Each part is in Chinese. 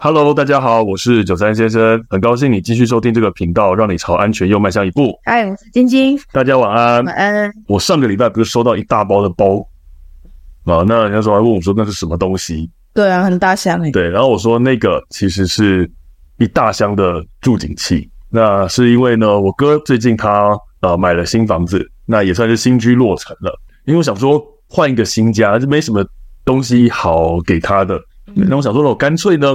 Hello，大家好，我是九三先生，很高兴你继续收听这个频道，让你朝安全又迈向一步。嗨，我是晶晶，大家晚安。晚安。我上个礼拜不是收到一大包的包啊？那人家说还问我说那是什么东西？对啊，很大箱诶。对，然后我说那个其实是一大箱的助警器。那是因为呢，我哥最近他呃买了新房子，那也算是新居落成了。因为我想说换一个新家，就没什么东西好给他的。那、嗯、我想说，我干脆呢。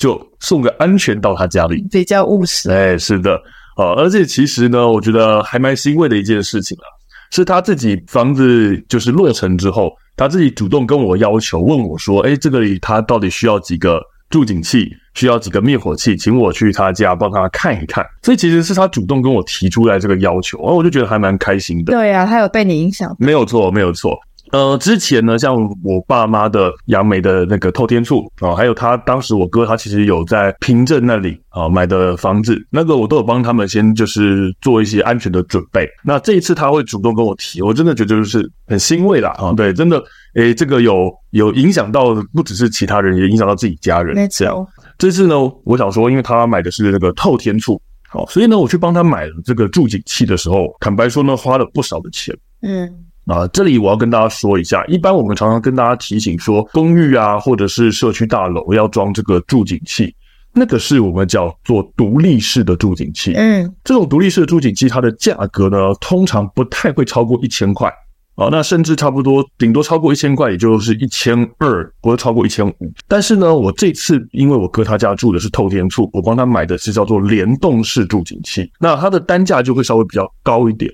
就送个安全到他家里，比较务实。哎，是的，啊，而且其实呢，我觉得还蛮欣慰的一件事情啊，是他自己房子就是落成之后，他自己主动跟我要求，问我说，哎，这个里他到底需要几个助警器，需要几个灭火器，请我去他家帮他看一看。所以其实是他主动跟我提出来这个要求，而我就觉得还蛮开心的。对呀，他有被你影响。没有错，没有错。呃，之前呢，像我爸妈的杨梅的那个透天厝啊，还有他当时我哥他其实有在平镇那里啊买的房子，那个我都有帮他们先就是做一些安全的准备。那这一次他会主动跟我提，我真的觉得就是很欣慰啦啊，对，真的，诶，这个有有影响到不只是其他人，也影响到自己家人。没错。这次呢，我想说，因为他买的是那个透天厝，好，所以呢，我去帮他买了这个住警器的时候，坦白说呢，花了不少的钱。嗯。啊，这里我要跟大家说一下，一般我们常常跟大家提醒说，公寓啊，或者是社区大楼要装这个助警器，那个是我们叫做独立式的助警器。嗯，这种独立式的助警器，它的价格呢，通常不太会超过一千块啊，那甚至差不多顶多超过一千块，也就是一千二，不会超过一千五。但是呢，我这次因为我哥他家住的是透天处，我帮他买的是叫做联动式助警器，那它的单价就会稍微比较高一点。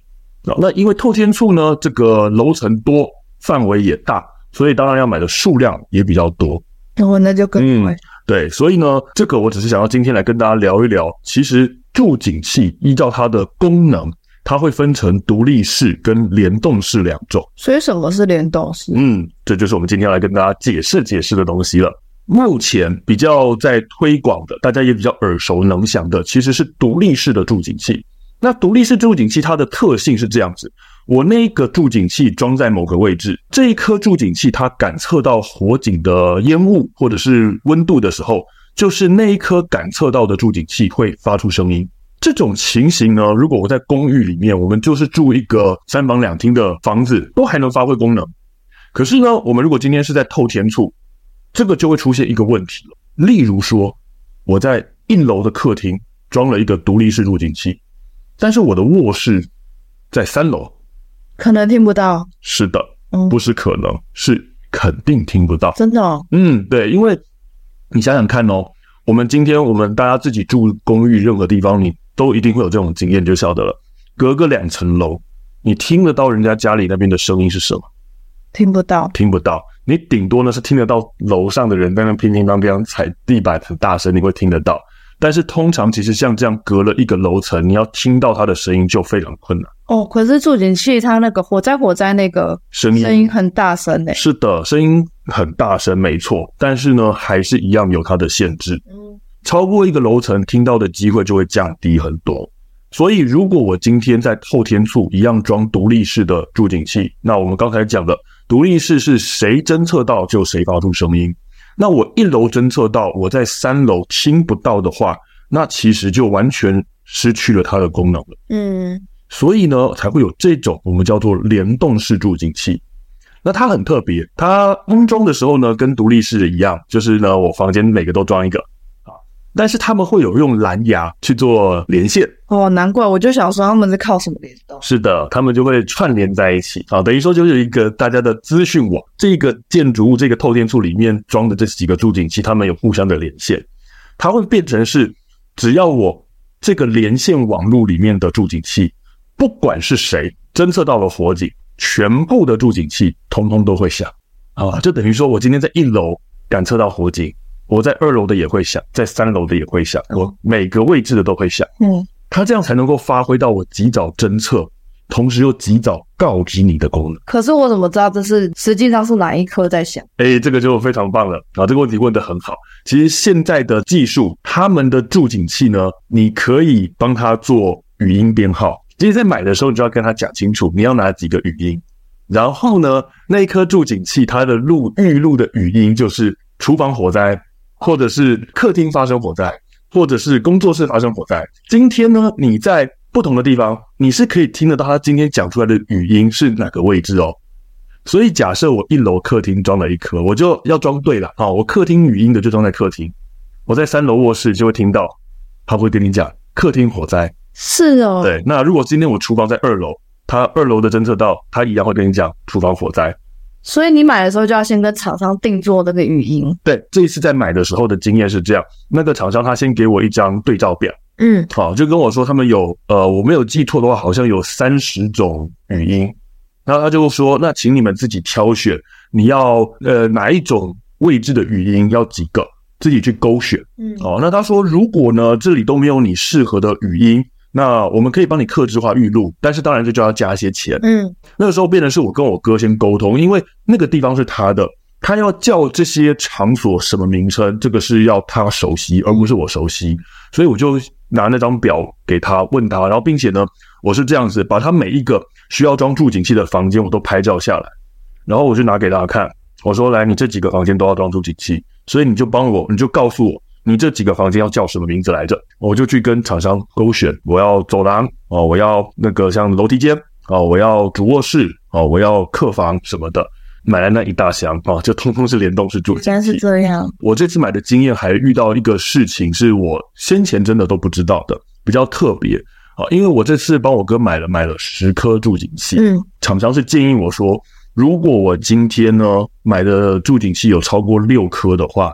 那因为透天厝呢，这个楼层多，范围也大，所以当然要买的数量也比较多。哦，那就更贵。嗯，对，所以呢，这个我只是想要今天来跟大家聊一聊，其实住景器依照它的功能，它会分成独立式跟联动式两种。所以什么是联动式？嗯，这就是我们今天要来跟大家解释解释的东西了。目前比较在推广的，大家也比较耳熟能详的，其实是独立式的住景器。那独立式住警器它的特性是这样子，我那个住警器装在某个位置，这一颗住警器它感测到火警的烟雾或者是温度的时候，就是那一颗感测到的住警器会发出声音。这种情形呢，如果我在公寓里面，我们就是住一个三房两厅的房子，都还能发挥功能。可是呢，我们如果今天是在透天厝，这个就会出现一个问题了。例如说，我在一楼的客厅装了一个独立式住警器。但是我的卧室在三楼，可能听不到。是的，不是可能，嗯、是肯定听不到。真的哦？嗯，对，因为你想想看哦，我们今天我们大家自己住公寓，任何地方你都一定会有这种经验，就晓得了。隔个两层楼，你听得到人家家里那边的声音是什么？听不到，听不到。你顶多呢是听得到楼上的人在那乒乒乓乓踩地板很大声，你会听得到。但是通常其实像这样隔了一个楼层，你要听到它的声音就非常困难哦。可是助警器它那个火灾火灾那个声音声音很大声诶。是的，声音很大声，没错。但是呢，还是一样有它的限制。嗯，超过一个楼层听到的机会就会降低很多。所以如果我今天在后天处一样装独立式的助警器，那我们刚才讲的独立式是谁侦测到就谁发出声音。那我一楼侦测到，我在三楼听不到的话，那其实就完全失去了它的功能了。嗯，所以呢，才会有这种我们叫做联动式助听器。那它很特别，它安装的时候呢，跟独立式的一样，就是呢，我房间每个都装一个。但是他们会有用蓝牙去做连线哦，难怪我就想说他们是靠什么联动？是的，他们就会串联在一起啊，等于说就是一个大家的资讯网。这个建筑物这个透天处里面装的这几个助警器，他们有互相的连线，它会变成是只要我这个连线网络里面的助警器，不管是谁侦测到了火警，全部的助警器通通都会响啊，就等于说我今天在一楼感测到火警。我在二楼的也会响，在三楼的也会响，我每个位置的都会响。嗯，它这样才能够发挥到我及早侦测，同时又及早告知你的功能。可是我怎么知道这是实际上是哪一颗在响？哎，这个就非常棒了啊！这个问题问得很好。其实现在的技术，他们的助警器呢，你可以帮他做语音编号。其实，在买的时候，你就要跟他讲清楚，你要哪几个语音。然后呢，那一颗助警器它的录预录的语音就是厨房火灾。或者是客厅发生火灾，或者是工作室发生火灾。今天呢，你在不同的地方，你是可以听得到他今天讲出来的语音是哪个位置哦。所以假设我一楼客厅装了一颗，我就要装对了啊。我客厅语音的就装在客厅，我在三楼卧室就会听到，他会跟你讲客厅火灾。是哦，对。那如果今天我厨房在二楼，他二楼的侦测到，他一样会跟你讲厨房火灾。所以你买的时候就要先跟厂商定做那个语音。对，这一次在买的时候的经验是这样，那个厂商他先给我一张对照表，嗯，好，就跟我说他们有，呃，我没有记错的话，好像有三十种语音，然后他就说，那请你们自己挑选，你要呃哪一种位置的语音要几个，自己去勾选，嗯，哦，那他说如果呢这里都没有你适合的语音。那我们可以帮你克制化预录，但是当然这就要加一些钱。嗯，那个时候变的是我跟我哥先沟通，因为那个地方是他的，他要叫这些场所什么名称，这个是要他熟悉，而不是我熟悉。所以我就拿那张表给他问他，然后并且呢，我是这样子把他每一个需要装住景器的房间我都拍照下来，然后我就拿给大家看，我说来，你这几个房间都要装住景器，所以你就帮我，你就告诉我。你这几个房间要叫什么名字来着？我就去跟厂商勾选，我要走廊哦，我要那个像楼梯间哦，我要主卧室哦，我要客房什么的，买来那一大箱啊，就通通是联动式住警器。竟然是这样！我这次买的经验还遇到一个事情，是我先前真的都不知道的，比较特别啊，因为我这次帮我哥买了买了十颗住景器，嗯，厂商是建议我说，如果我今天呢买的住景器有超过六颗的话。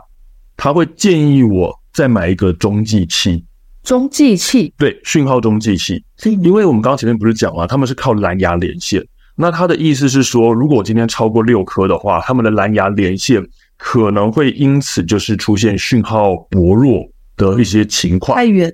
他会建议我再买一个中继器，中继器，对，讯号中继器，因为我们刚刚前面不是讲了，他们是靠蓝牙连线，那他的意思是说，如果今天超过六颗的话，他们的蓝牙连线可能会因此就是出现讯号薄弱的一些情况，太远。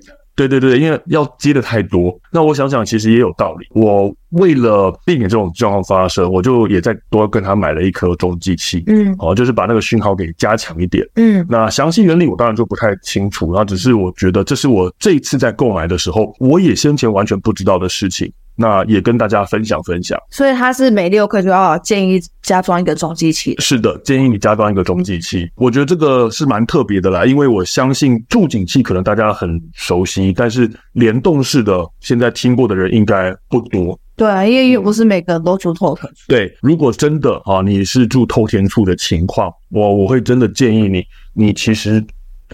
对对对，因为要接的太多，那我想想其实也有道理。我为了避免这种状况发生，我就也再多跟他买了一颗中继器，嗯，哦，就是把那个讯号给加强一点，嗯。那详细原理我当然就不太清楚，然后只是我觉得这是我这一次在购买的时候，我也先前完全不知道的事情。那也跟大家分享分享，所以他是每六克就要建议加装一个中继器。是的，建议你加装一个中继器。我觉得这个是蛮特别的啦，因为我相信助警器可能大家很熟悉，但是联动式的现在听过的人应该不多。对啊，因为又不是每个人都住透天厝。对，如果真的啊，你是住透天处的情况，我我会真的建议你，你其实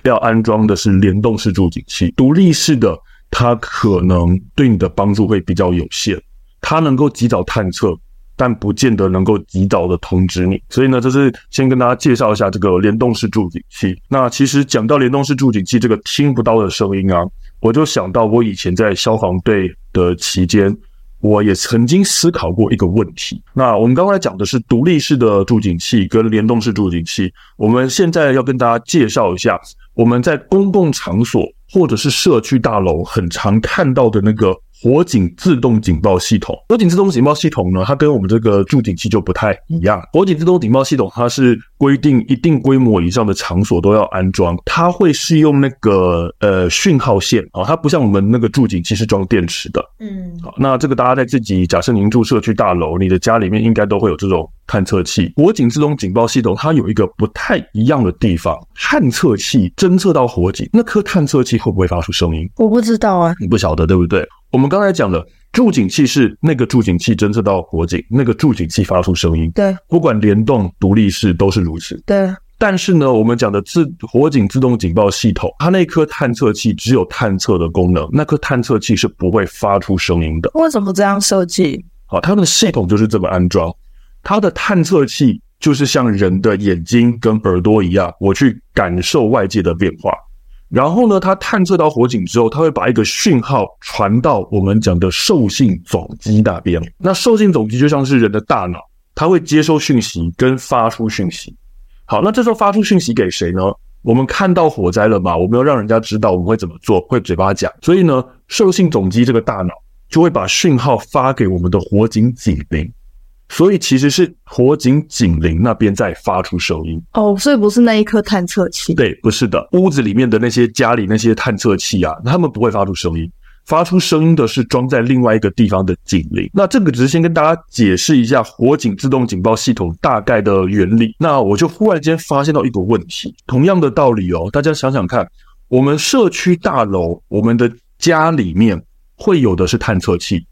要安装的是联动式助警器，独立式的。它可能对你的帮助会比较有限，它能够及早探测，但不见得能够及早的通知你。所以呢，这是先跟大家介绍一下这个联动式助警器。那其实讲到联动式助警器这个听不到的声音啊，我就想到我以前在消防队的期间，我也曾经思考过一个问题。那我们刚才讲的是独立式的助警器跟联动式助警器，我们现在要跟大家介绍一下我们在公共场所。或者是社区大楼很常看到的那个。火警自动警报系统，火警自动警报系统呢，它跟我们这个助警器就不太一样。火警自动警报系统，它是规定一定规模以上的场所都要安装，它会是用那个呃讯号线啊，它不像我们那个助警器是装电池的。嗯，好，那这个大家在自己假设您住社区大楼，你的家里面应该都会有这种探测器。火警自动警报系统它有一个不太一样的地方，探测器侦测到火警，那颗探测器会不会发出声音？我不知道啊，你不晓得对不对？我们刚才讲的助警器是那个助警器侦测到火警，那个助警器发出声音。对，不管联动、独立式都是如此。对，但是呢，我们讲的自火警自动警报系统，它那颗探测器只有探测的功能，那颗探测器是不会发出声音的。为什么这样设计？好，它的系统就是这么安装，它的探测器就是像人的眼睛跟耳朵一样，我去感受外界的变化。然后呢，它探测到火警之后，它会把一个讯号传到我们讲的受信总机那边。那受信总机就像是人的大脑，它会接收讯息跟发出讯息。好，那这时候发出讯息给谁呢？我们看到火灾了嘛？我们要让人家知道我们会怎么做，会嘴巴讲。所以呢，受信总机这个大脑就会把讯号发给我们的火警警铃。所以其实是火警警铃那边在发出声音哦，所以不是那一颗探测器。对，不是的，屋子里面的那些家里那些探测器啊，他们不会发出声音，发出声音的是装在另外一个地方的警铃。那这个只是先跟大家解释一下火警自动警报系统大概的原理。那我就忽然间发现到一个问题，同样的道理哦，大家想想看，我们社区大楼，我们的家里面会有的是探测器。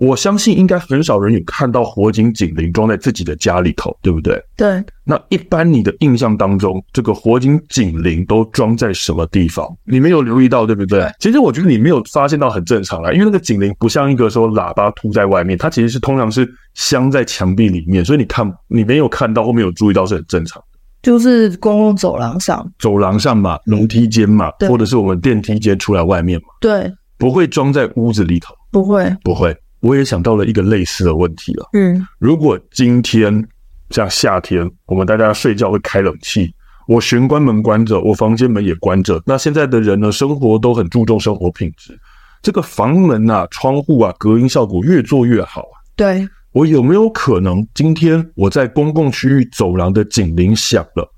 我相信应该很少人有看到火警警铃装在自己的家里头，对不对？对。那一般你的印象当中，这个火警警铃都装在什么地方？你没有留意到，对不对？对。其实我觉得你没有发现到很正常啦，因为那个警铃不像一个说喇叭凸在外面，它其实是通常是镶在墙壁里面，所以你看你没有看到或没有注意到是很正常的。就是公共走廊上，走廊上嘛，楼梯间嘛，或者是我们电梯间出来外面嘛。对。不会装在屋子里头。不会。不会。我也想到了一个类似的问题了。嗯，如果今天像夏天，我们大家睡觉会开冷气，我玄关门关着，我房间门也关着。那现在的人呢，生活都很注重生活品质，这个房门啊、窗户啊，隔音效果越做越好啊。对，我有没有可能今天我在公共区域走廊的警铃响了，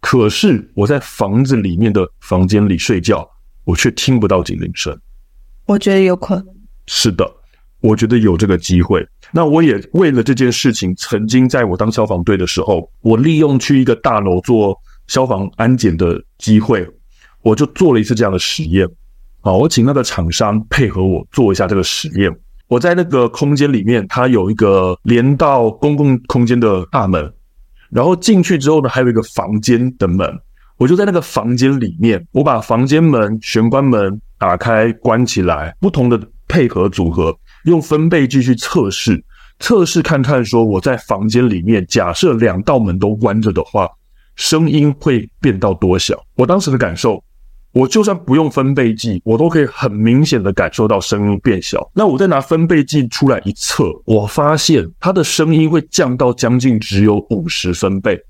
可是我在房子里面的房间里睡觉，我却听不到警铃声？我觉得有可能。是的。我觉得有这个机会，那我也为了这件事情，曾经在我当消防队的时候，我利用去一个大楼做消防安检的机会，我就做了一次这样的实验。好，我请那个厂商配合我做一下这个实验。我在那个空间里面，它有一个连到公共空间的大门，然后进去之后呢，还有一个房间的门。我就在那个房间里面，我把房间门、玄关门打开、关起来，不同的配合组合。用分贝计去测试，测试看看说我在房间里面，假设两道门都关着的话，声音会变到多小？我当时的感受，我就算不用分贝计，我都可以很明显的感受到声音变小。那我再拿分贝计出来一测，我发现它的声音会降到将近只有五十分贝。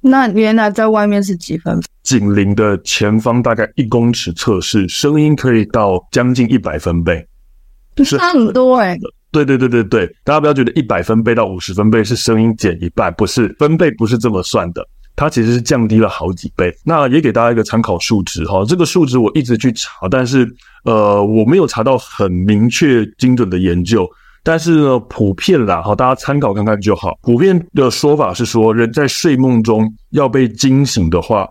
那原来在外面是几分贝？警铃的前方大概一公尺测试，声音可以到将近一百分贝。是差很多哎、欸，对对对对对，大家不要觉得一百分贝到五十分贝是声音减一半，不是，分贝不是这么算的，它其实是降低了好几倍。那也给大家一个参考数值哈，这个数值我一直去查，但是呃我没有查到很明确精准的研究，但是呢普遍啦哈，大家参考看看就好。普遍的说法是说，人在睡梦中要被惊醒的话，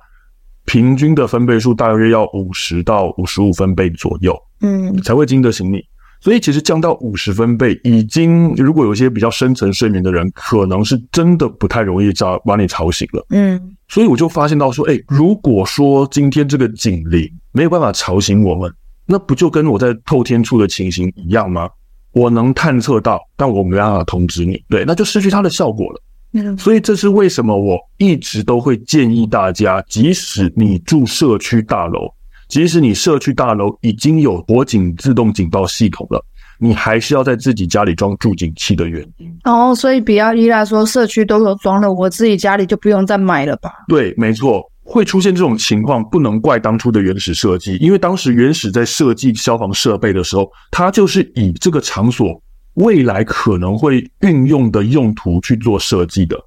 平均的分贝数大约要五十到五十五分贝左右，嗯，才会惊得醒你。所以其实降到五十分贝，已经如果有一些比较深层睡眠的人，可能是真的不太容易找把你吵醒了。嗯，所以我就发现到说，哎，如果说今天这个警铃没有办法吵醒我们，那不就跟我在透天处的情形一样吗？我能探测到，但我没办法通知你，对，那就失去它的效果了。嗯，所以这是为什么我一直都会建议大家，即使你住社区大楼。即使你社区大楼已经有火警自动警报系统了，你还是要在自己家里装助警器的原因。哦，所以比较依赖说社区都有装了，我自己家里就不用再买了吧？对，没错，会出现这种情况，不能怪当初的原始设计，因为当时原始在设计消防设备的时候，它就是以这个场所未来可能会运用的用途去做设计的。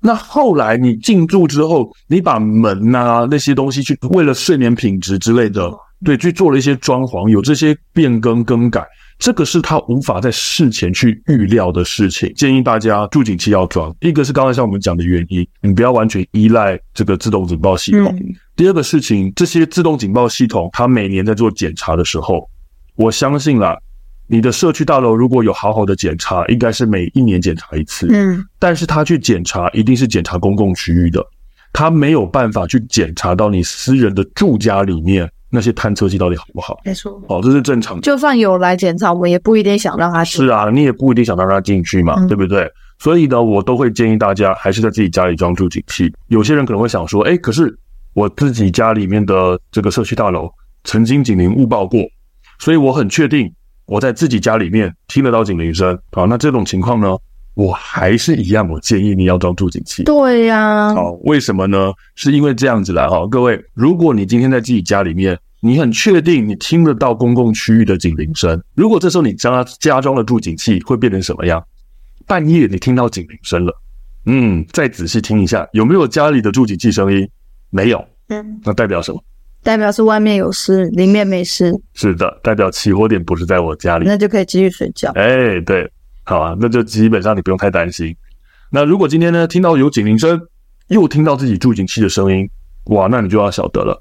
那后来你进驻之后，你把门啊那些东西去为了睡眠品质之类的，对，去做了一些装潢，有这些变更更改，这个是他无法在事前去预料的事情。建议大家住警器要装，一个是刚才像我们讲的原因，你不要完全依赖这个自动警报系统。第二个事情，这些自动警报系统，它每年在做检查的时候，我相信啦。你的社区大楼如果有好好的检查，应该是每一年检查一次。嗯，但是他去检查一定是检查公共区域的，他没有办法去检查到你私人的住家里面那些探测器到底好不好。没错，哦，这是正常的。就算有来检查，我们也不一定想让他进。是啊，你也不一定想让他进去嘛，嗯、对不对？所以呢，我都会建议大家还是在自己家里装住警器。有些人可能会想说，哎，可是我自己家里面的这个社区大楼曾经警铃误报过，所以我很确定。我在自己家里面听得到警铃声，好，那这种情况呢，我还是一样，我建议你要装助警器。对呀，好，为什么呢？是因为这样子来哈，各位，如果你今天在自己家里面，你很确定你听得到公共区域的警铃声，如果这时候你将它加装了助警器，会变成什么样？半夜你听到警铃声了，嗯，再仔细听一下，有没有家里的助警器声音？没有，嗯，那代表什么？代表是外面有事，里面没事。是的，代表起火点不是在我家里，那就可以继续睡觉。哎，对，好啊，那就基本上你不用太担心。那如果今天呢，听到有警铃声，又听到自己住警器的声音，哇，那你就要晓得了，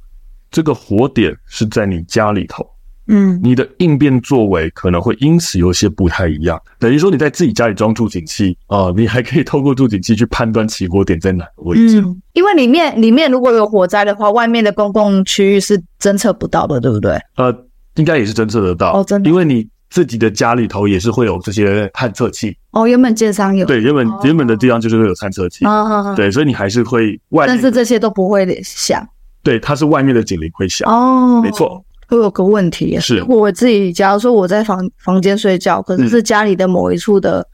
这个火点是在你家里头。嗯，你的应变作为可能会因此有些不太一样。等于说你在自己家里装助警器啊、呃，你还可以透过助警器去判断起火点在哪个位置。嗯，因为里面里面如果有火灾的话，外面的公共区域是侦测不到的，对不对？呃，应该也是侦测得到。哦，真的。因为你自己的家里头也是会有这些探测器。哦，原本建商有。对，原本、哦、原本的地方就是会有探测器。啊、哦、对，所以你还是会外。但是这些都不会响。对，它是外面的警铃会响。哦，没错。会有个问题，是我自己。假如说我在房房间睡觉，可是是家里的某一处的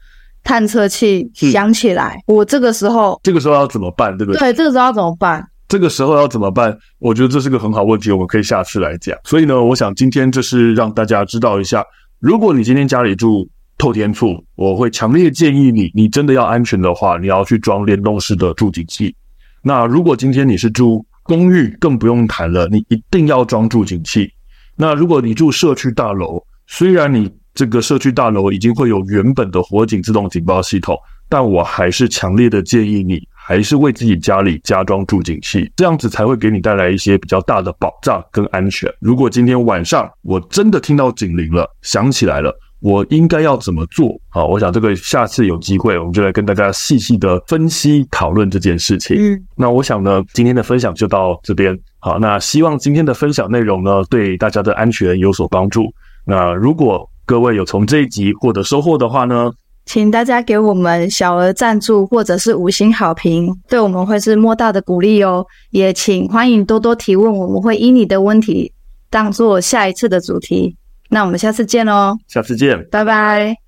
探测器响起来，我这个时候，这个时候要怎么办？对不对？对，这个时候要怎么办？这个时候要怎么办？我觉得这是个很好问题，我们可以下次来讲。所以呢，我想今天就是让大家知道一下，如果你今天家里住透天厝，我会强烈建议你，你真的要安全的话，你要去装联动式的住警器。那如果今天你是住公寓，更不用谈了，你一定要装住警器。那如果你住社区大楼，虽然你这个社区大楼已经会有原本的火警自动警报系统，但我还是强烈的建议你，还是为自己家里加装助警器，这样子才会给你带来一些比较大的保障跟安全。如果今天晚上我真的听到警铃了，响起来了。我应该要怎么做？好，我想这个下次有机会，我们就来跟大家细细的分析讨论这件事情。嗯，那我想呢，今天的分享就到这边。好，那希望今天的分享内容呢，对大家的安全有所帮助。那如果各位有从这一集获得收获的话呢，请大家给我们小额赞助或者是五星好评，对我们会是莫大的鼓励哦。也请欢迎多多提问，我们会以你的问题当做下一次的主题。那我们下次见喽！下次见，拜拜。